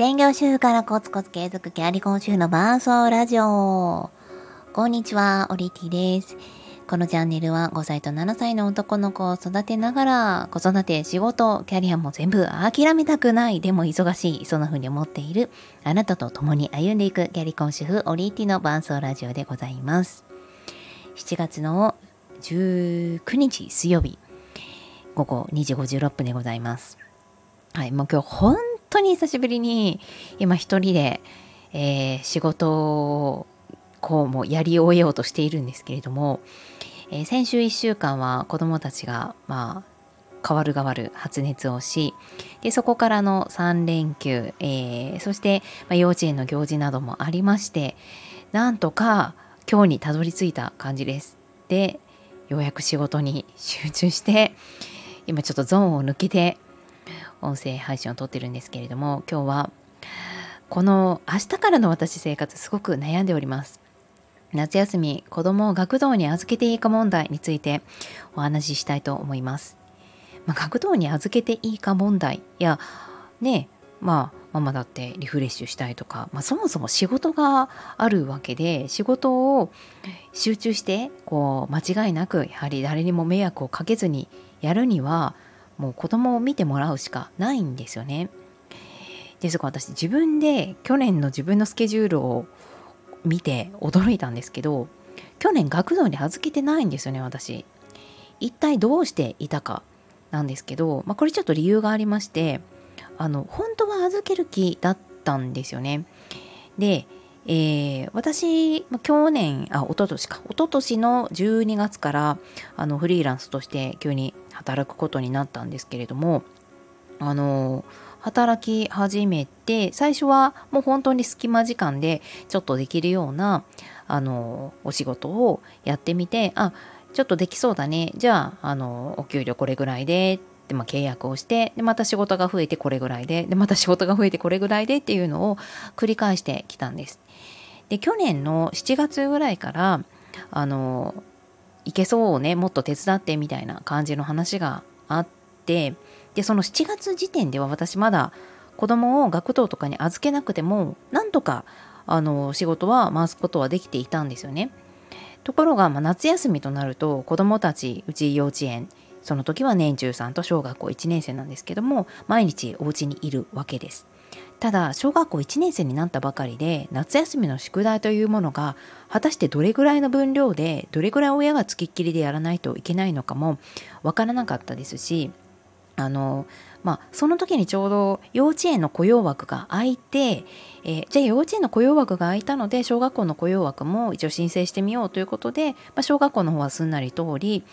専業主婦からコツコツ継続キャリコン主婦の伴奏ラジオ。こんにちは、オリティです。このチャンネルは5歳と7歳の男の子を育てながら子育て、仕事、キャリアも全部諦めたくない、でも忙しい、そんな風に思っているあなたと共に歩んでいくキャリコン主婦オリティの伴奏ラジオでございます。7月の19日水曜日、午後2時56分でございます。はい、もう今日本当に久しぶりに今一人で、えー、仕事をこうもやり終えようとしているんですけれども、えー、先週1週間は子どもたちがまあ変わる変わる発熱をしでそこからの3連休、えー、そして、ま、幼稚園の行事などもありましてなんとか今日にたどり着いた感じです。でようやく仕事に集中して今ちょっとゾーンを抜けて音声配信を撮ってるんですけれども今日はこの明日からの私生活すごく悩んでおります。夏休み子供を学童に預けていいか問題についてお話ししたいと思います、まあ、学童に預けていいか問題やねまあママだってリフレッシュしたいとか、まあ、そもそも仕事があるわけで仕事を集中してこう間違いなくやはり誰にも迷惑をかけずにやるにはもう子供を見てもらうしかないんですよね。ですが私自分で去年の自分のスケジュールを見て驚いたんですけど去年学童に預けてないんですよね私。一体どうしていたかなんですけど、まあ、これちょっと理由がありましてあの本当は預ける気だったんですよね。で、えー、私、去年あ一昨年か一昨年の12月からあのフリーランスとして急に働くことになったんですけれどもあの働き始めて最初はもう本当に隙間時間でちょっとできるようなあのお仕事をやってみてあちょっとできそうだね。じゃああのお給料これぐらいでっで、まあ、契約をしてでまた仕事が増えてこれぐらいででまた仕事が増えてこれぐらいでっていうのを繰り返してきたんです。で去年の7月ぐらいからあのいけそうをねもっと手伝ってみたいな感じの話があってでその7月時点では私まだ子供を学童とかに預けなくてもなんとかあの仕事は回すことはできていたんですよね。ところが、まあ、夏休みとなると子供たちうち幼稚園その時は年中さんと小学校1年生なんですけども毎日お家にいるわけです。ただ小学校1年生になったばかりで夏休みの宿題というものが果たしてどれぐらいの分量でどれぐらい親がつきっきりでやらないといけないのかもわからなかったですしあのまあ、その時にちょうど幼稚園の雇用枠が空いて、えー、じゃあ幼稚園の雇用枠が空いたので小学校の雇用枠も一応申請してみようということで、まあ、小学校の方はすんなり通り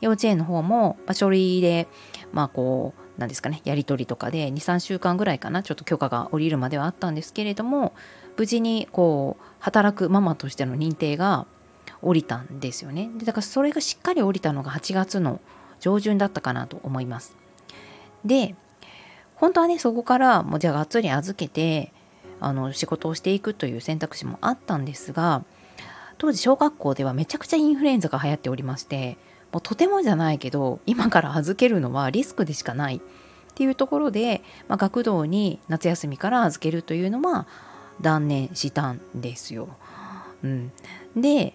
幼稚園の方も、まあ、書類でまあこう何ですかねやり取りとかで23週間ぐらいかなちょっと許可が下りるまではあったんですけれども無事にこう働くママとしての認定が下りたんですよね。でだからそれがしっかり下りたのが8月の上旬だったかなと思います。で本当はねそこからもうじゃあがっつり預けてあの仕事をしていくという選択肢もあったんですが当時小学校ではめちゃくちゃインフルエンザが流行っておりましてもうとてもじゃないけど今から預けるのはリスクでしかないっていうところで、まあ、学童に夏休みから預けるというのは断念したんですよ。うん、で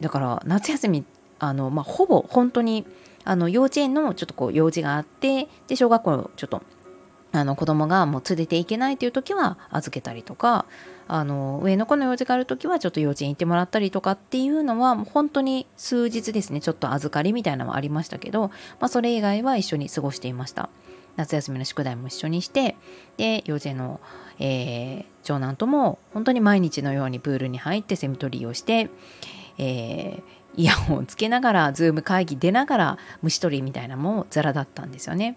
だから夏休みあの、まあ、ほぼ本当にあの幼稚園のちょっとこう用事があってで小学校ちょっとあの子供がもう連れていけないという時は預けたりとかあの上の子の用事がある時はちょっと幼稚園行ってもらったりとかっていうのはもう本当に数日ですねちょっと預かりみたいなのはありましたけど、まあ、それ以外は一緒に過ごしていました。夏休みの宿題も一緒にしてで幼稚園の、えー、長男とも本当に毎日のようにプールに入ってセミ取りをして、えー、イヤホンをつけながら Zoom 会議出ながら虫取りみたいなのもザラだったんですよね。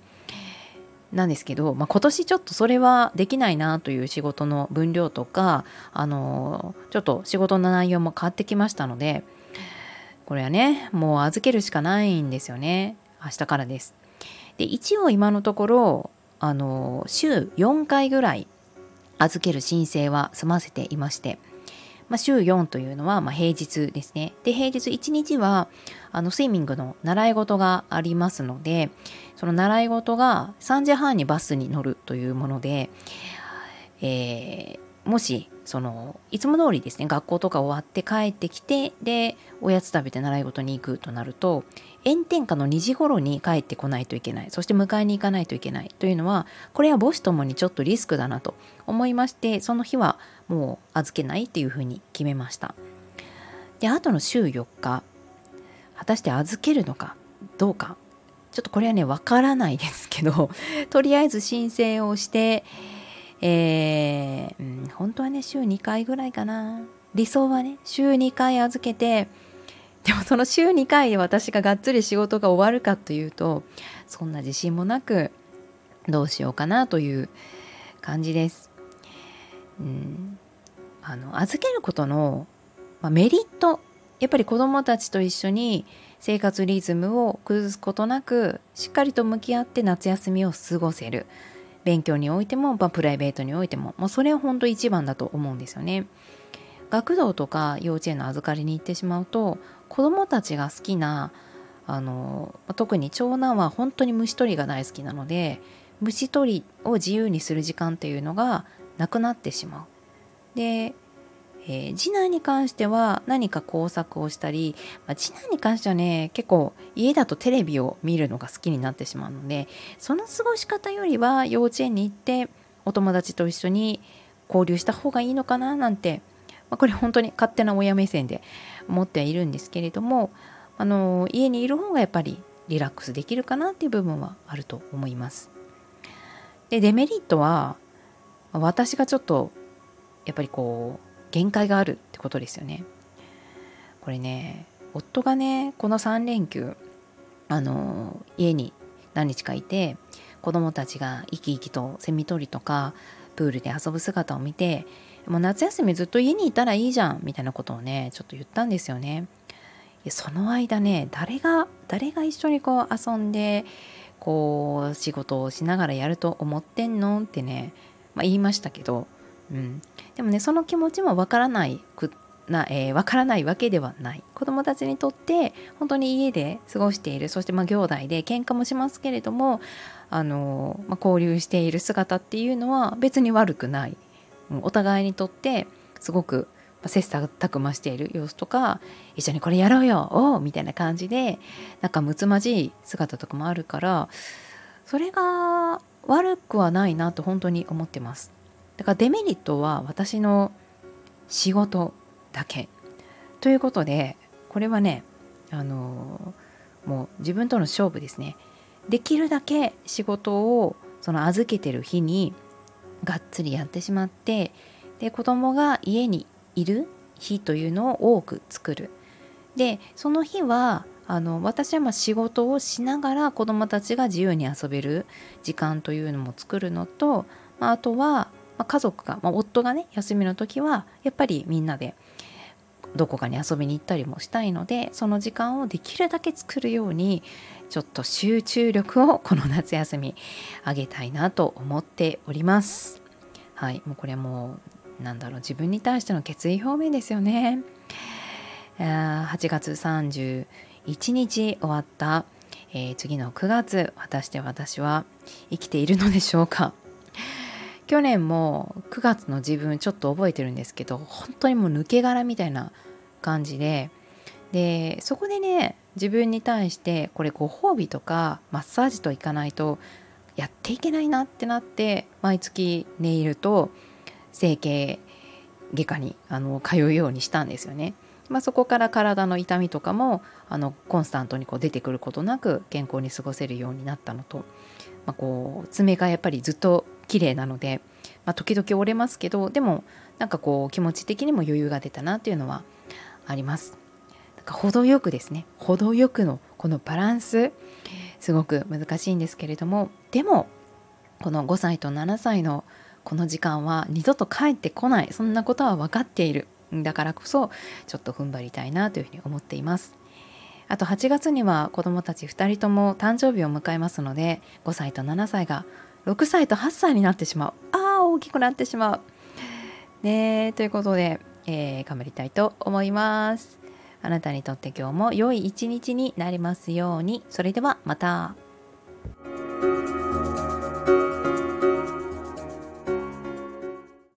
なんですけど、まあ、今年ちょっとそれはできないなという仕事の分量とかあのちょっと仕事の内容も変わってきましたのでこれはねもう預けるしかないんですよね明日からです。で一応今のところあの週4回ぐらい預ける申請は済ませていましてまあ、週4というのはま平日ですね。で、平日1日はあのスイミングの習い事がありますので、その習い事が3時半にバスに乗るというもので、えー、もしそのいつも通りですね学校とか終わって帰ってきてでおやつ食べて習い事に行くとなると炎天下の2時頃に帰ってこないといけない。そして迎えに行かないといけないというのはこれは母子ともにちょっとリスクだなと思いましてその日はもう預けないっていうふうに決めました。であとの週4日果たして預けるのかどうか。ちょっとこれはねわからないですけどとりあえず申請をしてえー、うん、本当はね週2回ぐらいかな。理想はね週2回預けてでもその週2回で私ががっつり仕事が終わるかというとそんな自信もなくどうしようかなという感じです。うん、あの預けることの、まあ、メリット。やっぱり子どもたちと一緒に生活リズムを崩すことなくしっかりと向き合って夏休みを過ごせる。勉強においても、まあ、プライベートにおいてももうそれは本当一番だと思うんですよね。学童とか幼稚園の預かりに行ってしまうと子どもたちが好きなあの特に長男は本当に虫取りが大好きなので虫取りを自由にする時間っていうのがなくなってしまう。で、えー、次男に関しては何か工作をしたり、まあ、次男に関してはね結構家だとテレビを見るのが好きになってしまうのでその過ごし方よりは幼稚園に行ってお友達と一緒に交流した方がいいのかななんて、まあ、これ本当に勝手な親目線で思っているんですけれどもあの家にいる方がやっぱりリラックスできるかなっていう部分はあると思います。でデメリットは私がちょっとやっぱりこう限界があるってことですよね。これね夫がねこの3連休あの家に何日かいて子供たちが生き生きとセミ取りとかプールで遊ぶ姿を見てもう夏休みずっと家にいたらいいじゃんみたいなことをねちょっと言ったんですよね。その間ね誰が誰が一緒にこう遊んでこう仕事をしながらやると思ってんの？ってね、まあ、言いましたけど、うん、でもねその気持ちもわからないくな、えー、分からないわけではない。子どもたちにとって本当に家で過ごしているそしてまあ兄弟で喧嘩もしますけれどもあの、まあ、交流している姿っていうのは別に悪くない。お互いにとってすごく切磋琢磨している様子とか一緒にこれやろうよおうみたいな感じでなんかむつまじい姿とかもあるからそれが悪くはないなと本当に思ってます。だからデメリットは私の仕事だけ。ということでこれはねあのもう自分との勝負ですね。できるだけ仕事をその預けてる日にがっつりやってしまってで子供が家にいる日というのを多く作る。でその日はあの私はま仕事をしながら子どもたちが自由に遊べる時間というのも作るのと、まあ、あとは、まあ、家族が、まあ、夫がね休みの時はやっぱりみんなでどこかに遊びに行ったりもしたいのでその時間をできるだけ作るようにちょっと集中力をこの夏休み上げたいなと思っております。はい、もうこれもうなんだろう自分に対しての決意表明ですよね。8月31日終わった、えー、次の9月果たして私は生きているのでしょうか去年も9月の自分ちょっと覚えてるんですけど本当にもう抜け殻みたいな感じででそこでね自分に対してこれご褒美とかマッサージといかないとやっていけないなってなって毎月ネイルと整形外科にあの通うようにしたんですよね。まあ、そこから体の痛みとかもあのコンスタントにこう出てくることなく健康に過ごせるようになったのと、まあ、こう爪がやっぱりずっと綺麗なので、まあ、時々折れますけどでもなんかこう気持ち的にも余裕が出たなっていうのはあります。程よくですね程よくのこのバランスすごく難しいんですけれどもでもこの5歳と7歳のこの時間は二度と帰ってこないそんなことは分かっているだからこそちょっと踏ん張りたいなというふうに思っていますあと8月には子どもたち2人とも誕生日を迎えますので5歳と7歳が6歳と8歳になってしまうああ大きくなってしまうねということで、えー、頑張りたいと思いますあなたにとって今日も良い一日になりますように。それではまた。